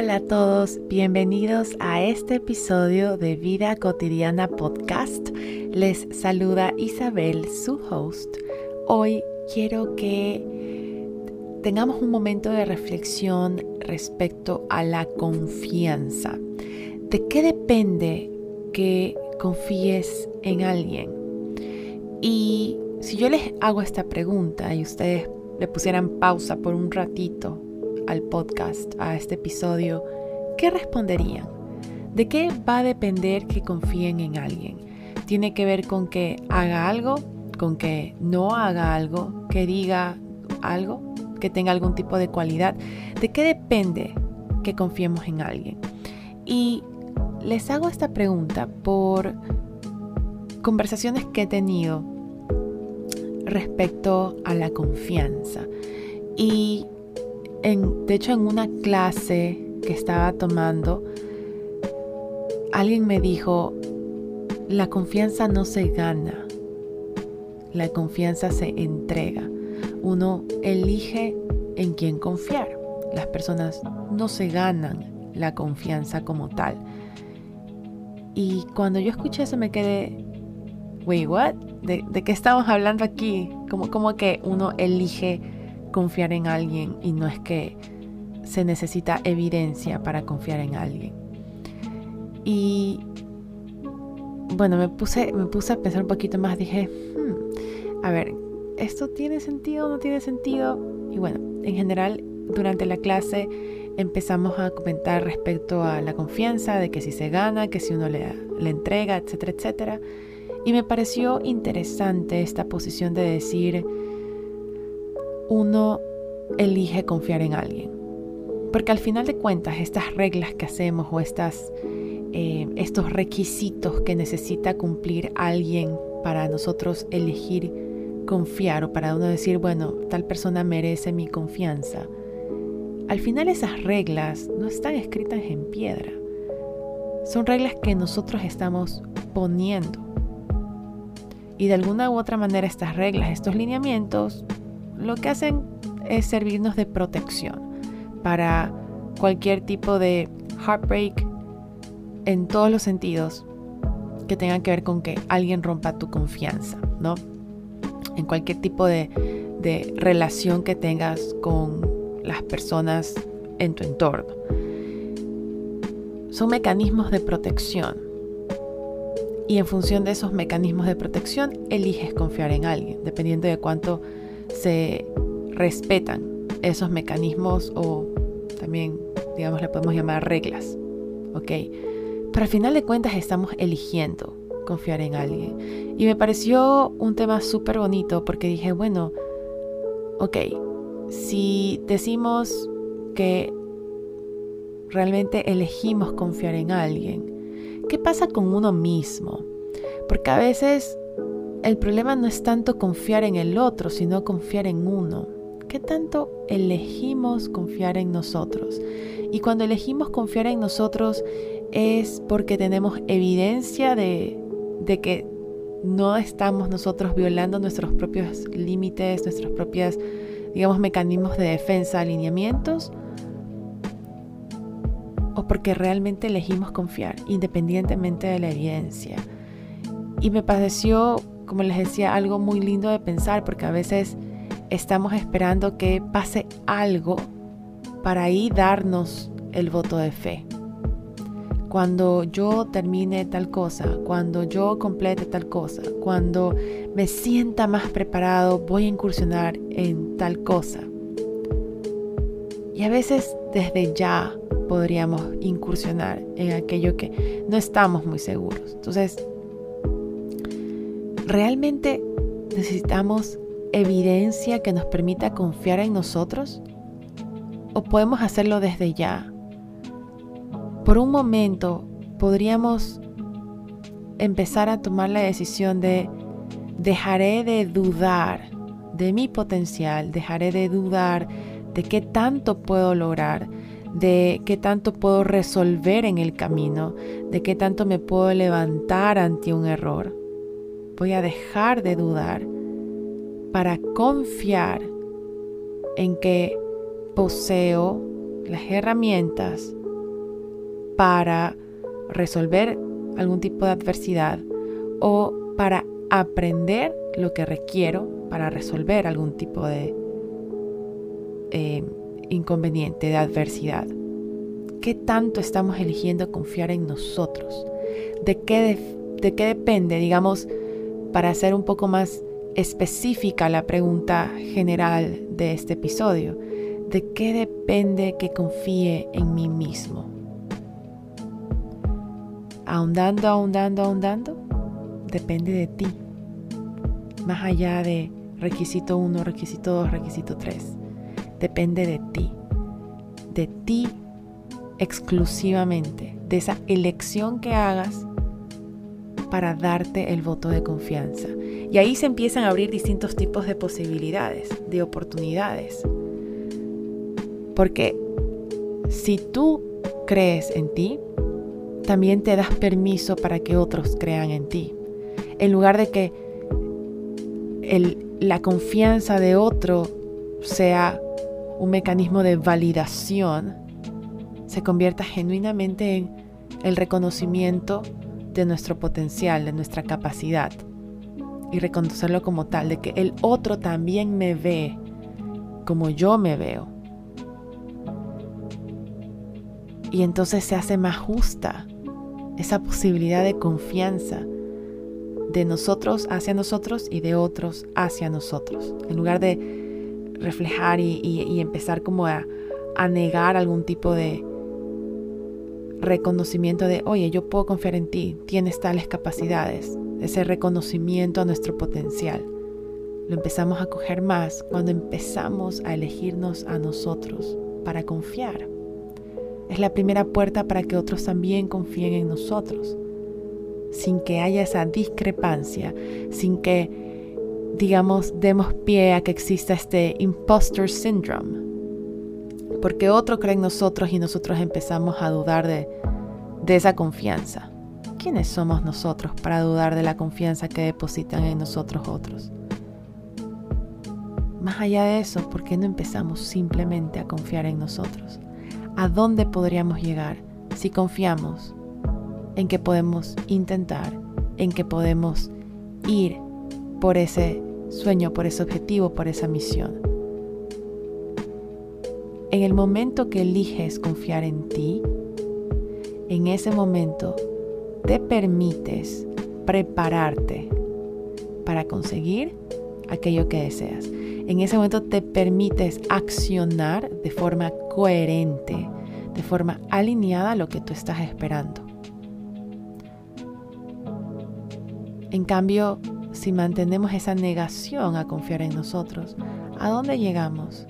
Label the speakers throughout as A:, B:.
A: Hola a todos, bienvenidos a este episodio de Vida Cotidiana Podcast. Les saluda Isabel, su host. Hoy quiero que tengamos un momento de reflexión respecto a la confianza. ¿De qué depende que confíes en alguien? Y si yo les hago esta pregunta y ustedes le pusieran pausa por un ratito al podcast, a este episodio, ¿qué responderían? ¿De qué va a depender que confíen en alguien? ¿Tiene que ver con que haga algo? ¿Con que no haga algo? ¿Que diga algo? ¿Que tenga algún tipo de cualidad? ¿De qué depende que confiemos en alguien? Y les hago esta pregunta por conversaciones que he tenido respecto a la confianza. Y de hecho, en una clase que estaba tomando, alguien me dijo, la confianza no se gana, la confianza se entrega. Uno elige en quién confiar. Las personas no se ganan la confianza como tal. Y cuando yo escuché eso me quedé, wait, what? ¿De, qué estamos hablando aquí? Como, como que uno elige confiar en alguien y no es que se necesita evidencia para confiar en alguien. Y bueno, me puse, me puse a pensar un poquito más, dije, hmm, a ver, ¿esto tiene sentido no tiene sentido? Y bueno, en general, durante la clase empezamos a comentar respecto a la confianza, de que si se gana, que si uno le, le entrega, etcétera, etcétera. Y me pareció interesante esta posición de decir, uno elige confiar en alguien. Porque al final de cuentas, estas reglas que hacemos o estas, eh, estos requisitos que necesita cumplir alguien para nosotros elegir confiar o para uno decir, bueno, tal persona merece mi confianza, al final esas reglas no están escritas en piedra. Son reglas que nosotros estamos poniendo. Y de alguna u otra manera estas reglas, estos lineamientos, lo que hacen es servirnos de protección para cualquier tipo de heartbreak en todos los sentidos que tengan que ver con que alguien rompa tu confianza, ¿no? En cualquier tipo de, relación que tengas con las personas en tu entorno. Son mecanismos de protección. Y en función de esos mecanismos de protección, eliges confiar en alguien, dependiendo de cuánto se respetan esos mecanismos o también, digamos, le podemos llamar reglas. ¿Ok? Pero al final de cuentas estamos eligiendo confiar en alguien. Y me pareció un tema súper bonito porque dije, bueno, ok, si decimos que realmente elegimos confiar en alguien, ¿qué pasa con uno mismo? Porque a veces el problema no es tanto confiar en el otro, sino confiar en uno. ¿Qué tanto elegimos confiar en nosotros? Y cuando elegimos confiar en nosotros es porque tenemos evidencia de, que no estamos nosotros violando nuestros propios límites, nuestros propios, digamos, mecanismos de defensa, alineamientos, o porque realmente elegimos confiar, independientemente de la evidencia. Y me pareció como les decía, algo muy lindo de pensar porque a veces estamos esperando que pase algo para ahí darnos el voto de fe. Cuando yo termine tal cosa, cuando yo complete tal cosa, cuando me sienta más preparado, voy a incursionar en tal cosa. Y a veces desde ya podríamos incursionar en aquello que no estamos muy seguros. Entonces, ¿Realmente necesitamos evidencia que nos permita confiar en nosotros? ¿O podemos hacerlo desde ya? Por un momento podríamos empezar a tomar la decisión de dejaré de dudar de mi potencial, dejaré de dudar de qué tanto puedo lograr, de qué tanto puedo resolver en el camino, de qué tanto me puedo levantar ante un error voy a dejar de dudar para confiar en que poseo las herramientas para resolver algún tipo de adversidad o para aprender lo que requiero para resolver algún tipo de eh, inconveniente, de adversidad. ¿Qué tanto estamos eligiendo confiar en nosotros? ¿De qué, de qué depende, digamos, para hacer un poco más específica la pregunta general de este episodio? ¿De qué depende que confíe en mí mismo? Ahondando, ahondando, ahondando, depende de ti. Más allá de requisito 1, requisito 2, requisito 3. Depende de ti. De ti exclusivamente. De esa elección que hagas para darte el voto de confianza. Y ahí se empiezan a abrir distintos tipos de posibilidades, de oportunidades. Porque si tú crees en ti, también te das permiso para que otros crean en ti. En lugar de que la confianza de otro sea un mecanismo de validación, se convierta genuinamente en el reconocimiento de nuestro potencial, de nuestra capacidad y reconocerlo como tal, de que el otro también me ve como yo me veo. Y entonces se hace más justa esa posibilidad de confianza de nosotros hacia nosotros y de otros hacia nosotros. En lugar de reflejar y, empezar como a, a negar algún tipo de reconocimiento de, oye, yo puedo confiar en ti, tienes tales capacidades, ese reconocimiento a nuestro potencial. Lo empezamos a coger más cuando empezamos a elegirnos a nosotros para confiar. Es la primera puerta para que otros también confíen en nosotros, sin que haya esa discrepancia, sin que, digamos, demos pie a que exista este imposter syndrome, porque otro cree en nosotros y nosotros empezamos a dudar de, de esa confianza. ¿Quiénes somos nosotros para dudar de la confianza que depositan en nosotros otros? Más allá de eso, ¿por qué no empezamos simplemente a confiar en nosotros? ¿A dónde podríamos llegar si confiamos en que podemos intentar, en que podemos ir por ese sueño, por ese objetivo, por esa misión? En el momento que eliges confiar en ti, en ese momento te permites prepararte para conseguir aquello que deseas. En ese momento te permites accionar de forma coherente, de forma alineada a lo que tú estás esperando. En cambio, si mantenemos esa negación a confiar en nosotros, ¿a dónde llegamos?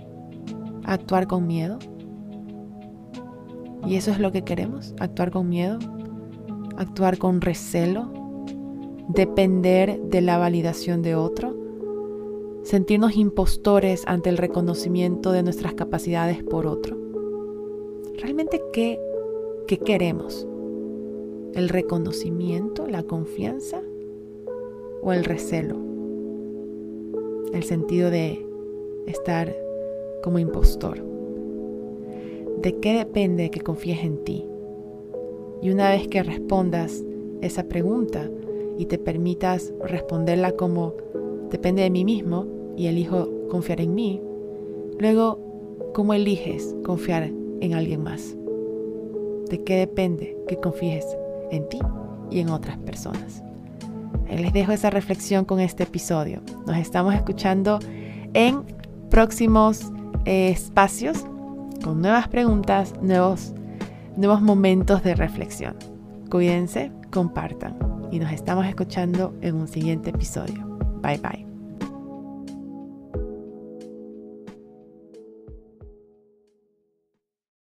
A: Actuar con miedo? ¿Y eso es lo que queremos? ¿Actuar con miedo? ¿Actuar con recelo? ¿Depender de la validación de otro? ¿Sentirnos impostores ante el reconocimiento de nuestras capacidades por otro? ¿Realmente qué, qué queremos? ¿El reconocimiento, la confianza o el recelo? El sentido de estar como impostor. ¿De qué depende que confíes en ti? Y una vez que respondas esa pregunta y te permitas responderla como depende de mí mismo y elijo confiar en mí, luego, ¿cómo eliges confiar en alguien más? ¿De qué depende que confíes en ti y en otras personas? Les dejo esa reflexión con este episodio. Nos estamos escuchando en próximos espacios con nuevas preguntas, nuevos, nuevos momentos de reflexión. Cuídense, compartan y nos estamos escuchando en un siguiente episodio. Bye bye.